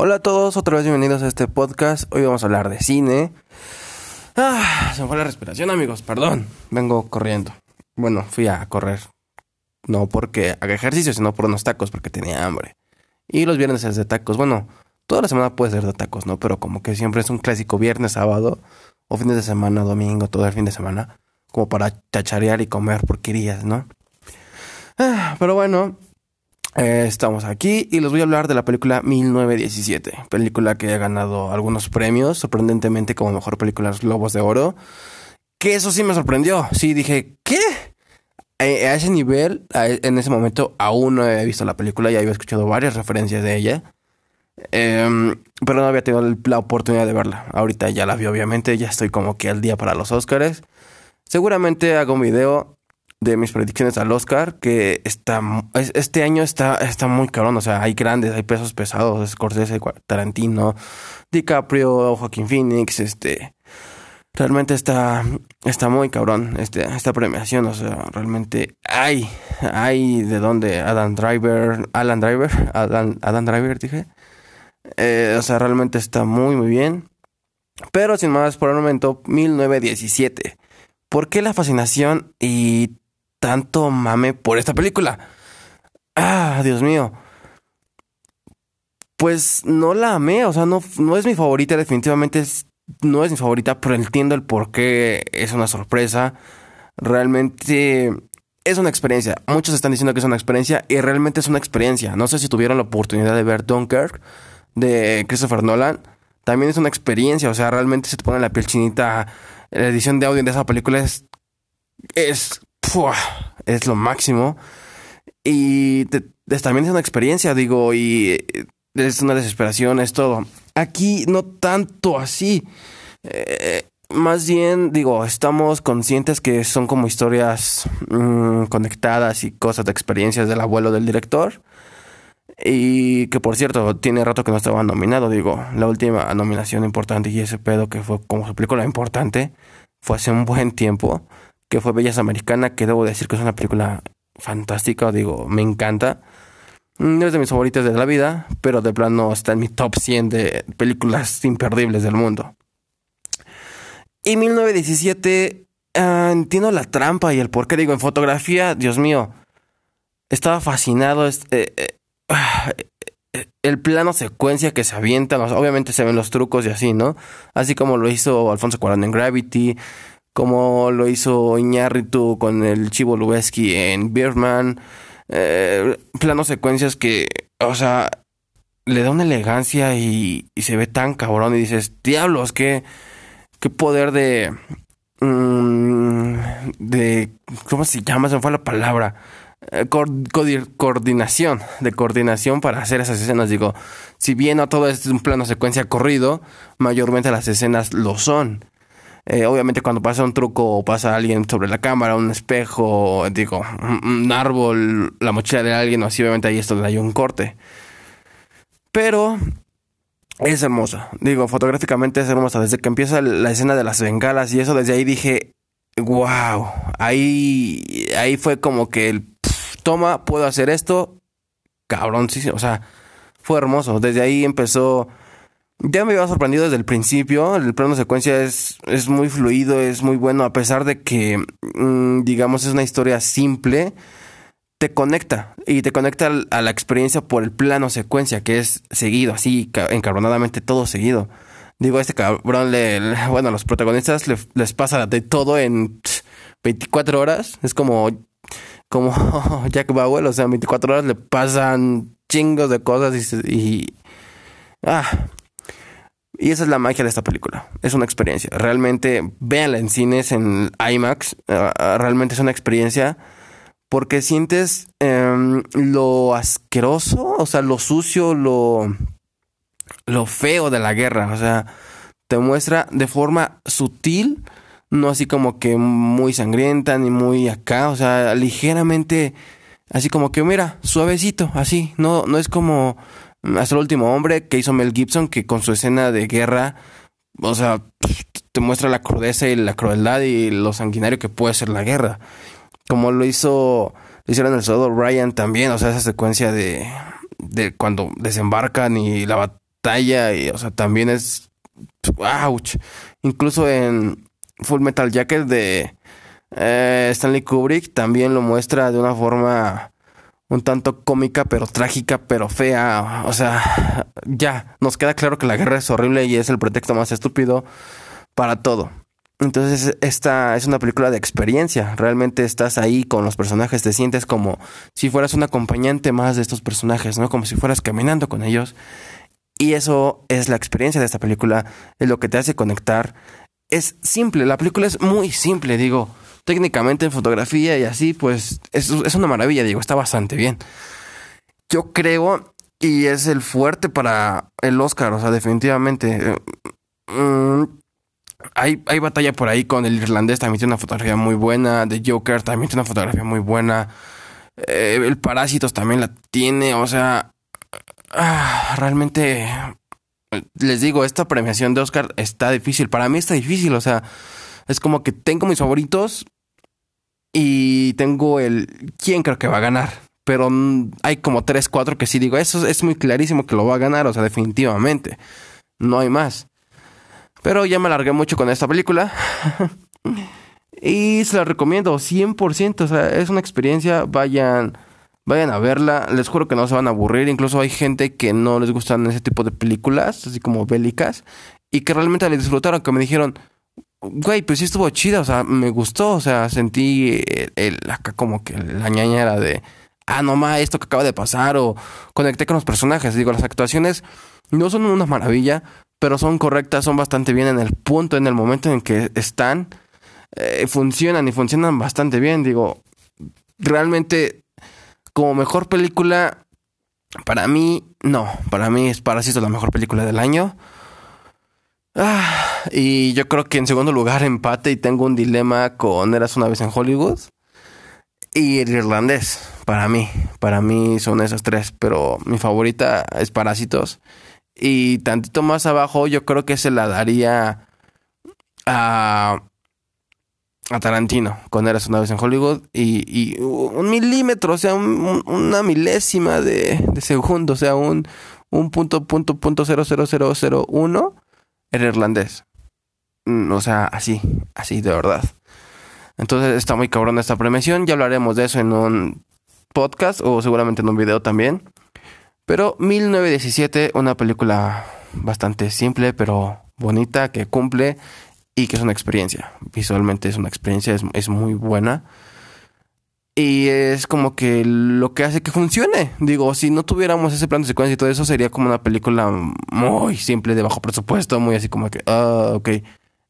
Hola a todos, otra vez bienvenidos a este podcast. Hoy vamos a hablar de cine. Ah, se me fue la respiración, amigos, perdón. Vengo corriendo. Bueno, fui a correr. No porque haga ejercicio, sino por unos tacos, porque tenía hambre. Y los viernes es de tacos. Bueno, toda la semana puede ser de tacos, ¿no? Pero como que siempre es un clásico viernes, sábado, o fines de semana, domingo, todo el fin de semana. Como para chacharear y comer porquerías, ¿no? Ah, pero bueno, eh, estamos aquí y les voy a hablar de la película 1917, película que ha ganado algunos premios, sorprendentemente como mejor película Los Globos de Oro, que eso sí me sorprendió, sí dije, ¿qué? A ese nivel, en ese momento aún no había visto la película, ya había escuchado varias referencias de ella, em, pero no había tenido la oportunidad de verla. Ahorita ya la vi, obviamente, ya estoy como que al día para los Oscars. Seguramente hago un video de mis predicciones al Oscar, que está este año está, está muy cabrón. O sea, hay grandes, hay pesos pesados, Scorsese, Tarantino, DiCaprio, Joaquín Phoenix, este. Realmente está, está muy cabrón este, esta premiación. O sea, realmente hay, hay de dónde Adam Driver, Alan Driver, Adam, Adam Driver, dije. Eh, o sea, realmente está muy, muy bien. Pero sin más, por el momento, 1917. ¿Por qué la fascinación y tanto mame por esta película. Ah, Dios mío. Pues no la amé, o sea, no, no es mi favorita, definitivamente no es mi favorita, pero entiendo el por qué es una sorpresa. Realmente es una experiencia. Muchos están diciendo que es una experiencia y realmente es una experiencia. No sé si tuvieron la oportunidad de ver Dunkirk de Christopher Nolan. También es una experiencia, o sea, realmente se te pone la piel chinita. La edición de audio de esa película es, es es lo máximo. Y también es una experiencia, digo, y es una desesperación, es todo. Aquí no tanto así. Eh, más bien, digo, estamos conscientes que son como historias mm, conectadas y cosas de experiencias del abuelo del director. Y que por cierto, tiene rato que no estaba nominado, digo, la última nominación importante y ese pedo que fue como su película importante fue hace un buen tiempo que fue Bellas Americana, que debo decir que es una película fantástica, digo, me encanta. No es de mis favoritas de la vida, pero de plano está en mi top 100 de películas imperdibles del mundo. Y 1917, ah, entiendo la trampa y el porqué. Digo, en fotografía, Dios mío, estaba fascinado. Eh, eh, ah, el plano secuencia que se avienta, obviamente se ven los trucos y así, ¿no? Así como lo hizo Alfonso Cuarón en Gravity, como lo hizo Iñárritu con el Chivo Lubeski en Birdman. Eh, planos secuencias que, o sea, le da una elegancia y, se ve tan cabrón y dices, diablos, qué, qué poder de... Mm, de... ¿Cómo se llama? Se me fue la palabra. Eh, coordinación, de coordinación para hacer esas escenas. Digo, si bien no todo es un plano secuencia corrido, mayormente las escenas lo son. Eh, obviamente cuando pasa un truco o pasa alguien sobre la cámara, un espejo, digo, un, árbol, la mochila de alguien o así, obviamente ahí es donde hay un corte. Pero es hermosa. Digo, fotográficamente es hermosa. Desde que empieza la escena de las bengalas y eso, desde ahí dije, wow. Ahí, ahí fue como que el toma, puedo hacer esto. Cabrón, sí, o sea, fue hermoso. Desde ahí empezó ya me había sorprendido desde el principio. El plano secuencia es, es muy fluido, es muy bueno, a pesar de que, mm, digamos, es una historia simple. Te conecta y te conecta a la experiencia por el plano secuencia, que es seguido, así encabronadamente todo seguido. Digo, este cabrón, le, bueno, a los protagonistas les pasa de todo en 24 horas. Es como, como Jack Bauer, o sea, en 24 horas le pasan chingos de cosas y, y ah, y esa es la magia de esta película. Es una experiencia. Realmente, véanla en cines, en IMAX. Ah, ah, realmente es una experiencia porque sientes em, lo asqueroso, o sea, lo sucio, lo, lo feo de la guerra. O sea, te muestra de forma sutil, no así como que muy sangrienta ni muy acá, o sea, ligeramente, así como que, mira, suavecito, así. No, no es como hasta el último hombre que hizo Mel Gibson, que con su escena de guerra, o sea, te muestra la crudeza y la crueldad y lo sanguinario que puede ser la guerra. Como lo hizo, lo hicieron el soldado Ryan también, o sea, esa secuencia de, de cuando desembarcan y la talla y, o sea, también es, ouch. Incluso en Full Metal Jacket de eh, Stanley Kubrick también lo muestra de una forma un tanto cómica, pero trágica, pero fea. O sea, ya, nos queda claro que la guerra es horrible y es el pretexto más estúpido para todo. Entonces, esta es una película de experiencia. Realmente estás ahí con los personajes, te sientes como si fueras un acompañante más de estos personajes, ¿no? Como si fueras caminando con ellos. Y eso es la experiencia de esta película, es lo que te hace conectar. Es simple, la película es muy simple, digo técnicamente en fotografía y así, pues es, es una maravilla, digo, está bastante bien. Yo creo, y es el fuerte para el Oscar, o sea, definitivamente. Mm, hay, hay batalla por ahí con el irlandés, también tiene una fotografía muy buena. The Joker también tiene una fotografía muy buena. Eh, el Parásitos también la tiene, o sea, ah, realmente les digo, esta premiación de Oscar está difícil. Para mí está difícil, o sea, es como que tengo mis favoritos, y tengo el quién creo que va a ganar. Pero hay como 3, 4 que sí digo, eso es muy clarísimo que lo va a ganar, o sea, definitivamente. No hay más. Pero ya me alargué mucho con esta película. y se la recomiendo 100%, o sea, es una experiencia, vayan vayan a verla, les juro que no se van a aburrir, incluso hay gente que no les gustan ese tipo de películas, así como bélicas, y que realmente la disfrutaron, que me dijeron, Güey, pues sí estuvo chida, o sea, me gustó, o sea, sentí el, acá como que la ñañera de, ah, no más, esto que acaba de pasar, o conecté con los personajes. Digo, las actuaciones no son una maravilla, pero son correctas, son bastante bien en el punto, en el momento en que están, eh, funcionan y funcionan bastante bien. Digo, realmente, como mejor película, para mí, no, para mí es Parásito la mejor película del año. Ah, y yo creo que en segundo lugar empate y tengo un dilema con Eras una vez en Hollywood y el irlandés. Para mí, para mí son esas tres, pero mi favorita es Parásitos. Y tantito más abajo yo creo que se la daría a, a Tarantino con Eras una vez en Hollywood y, un milímetro, o sea, una milésima de, de, segundo, o sea, un, un punto, punto, punto, cero, cero, cero, cero, uno el irlandés. Mm, o sea, así, así de verdad. Entonces está muy cabrón esta premiación. Ya hablaremos de eso en un podcast o seguramente en un video también. Pero 1917, una película bastante simple pero bonita que cumple y que es una experiencia. Visualmente es una experiencia, es, es muy buena. Y es como que lo que hace que funcione. Digo, si no tuviéramos ese plan de secuencia y todo eso, sería como una película muy simple, de bajo presupuesto, muy así como que, ah, ok.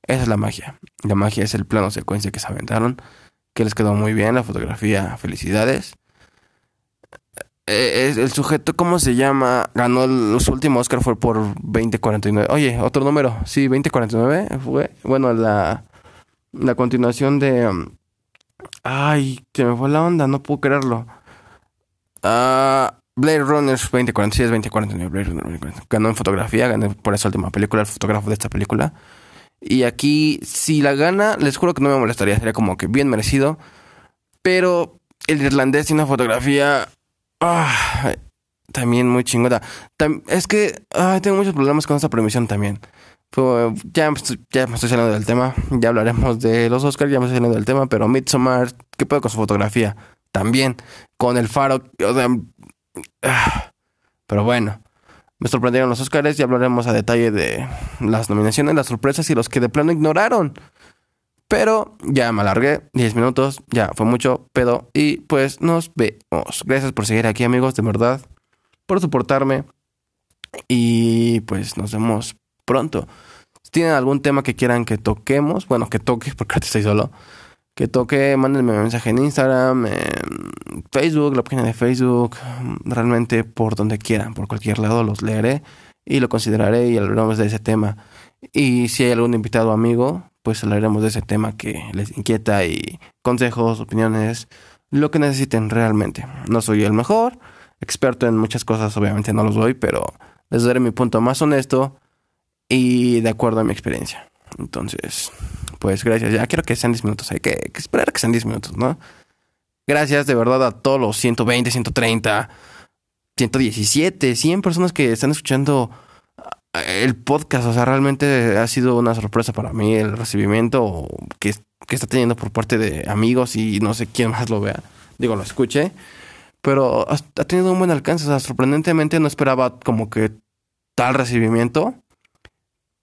Esa es la magia. La magia es el plano secuencia que se aventaron, que les quedó muy bien, la fotografía, felicidades. Eh, el sujeto, ¿cómo se llama? Ganó los últimos Oscar fue por 2049. Oye, otro número. Sí, 2049 fue. Bueno, la, la continuación de... Ay, se me fue la onda, no puedo creerlo. Ah, Blade Runner 2046, 2049, Blade Runner 2049. Ganó en fotografía, ganó por esa última película, el fotógrafo de esta película. Y aquí, si la gana, les juro que no me molestaría, sería como que bien merecido. Pero el irlandés tiene una fotografía ah, también muy chingona. es que tengo muchos problemas con esta premisión también ya, ya me estoy saliendo del tema. Ya hablaremos de los Oscars, ya me estoy saliendo del tema. Pero Midsommar, ¿qué puedo con su fotografía? También. Con el faro. Ah, pero bueno. Me sorprendieron los Oscars. Ya hablaremos a detalle de las nominaciones, las sorpresas y los que de plano ignoraron. Pero ya me alargué. 10 minutos. Ya fue mucho pedo. Y pues nos vemos. Gracias por seguir aquí, amigos. De verdad. Por soportarme. Y pues nos vemos pronto. Si tienen algún tema que quieran que toquemos, bueno, que toque, porque ahorita estoy solo, que toque, mándenme un mensaje en Instagram, en Facebook, la página de Facebook, realmente por donde quieran, por cualquier lado los leeré y lo consideraré y hablaremos de ese tema. Y si hay algún invitado amigo, pues hablaremos de ese tema que les inquieta y consejos, opiniones, lo que necesiten realmente. No soy el mejor, experto en muchas cosas, obviamente no lo soy, pero les daré mi punto más honesto y de acuerdo a mi experiencia. Entonces, pues gracias. Ya quiero que sean 10 minutos. Hay que, esperar que sean 10 minutos, ¿no? Gracias de verdad a todos los 120, 130, 117, 100 personas que están escuchando el podcast, o sea, realmente ha sido una sorpresa para mí el recibimiento que, que está teniendo por parte de amigos y no sé quién más lo vea. Digo, lo escuché, pero ha, tenido un buen alcance, o sea, sorprendentemente no esperaba como que tal recibimiento,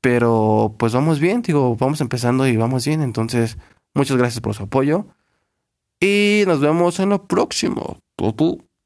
pero pues vamos bien, digo, vamos empezando y vamos bien, entonces muchas gracias por su apoyo y nos vemos en lo próximo.